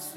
mas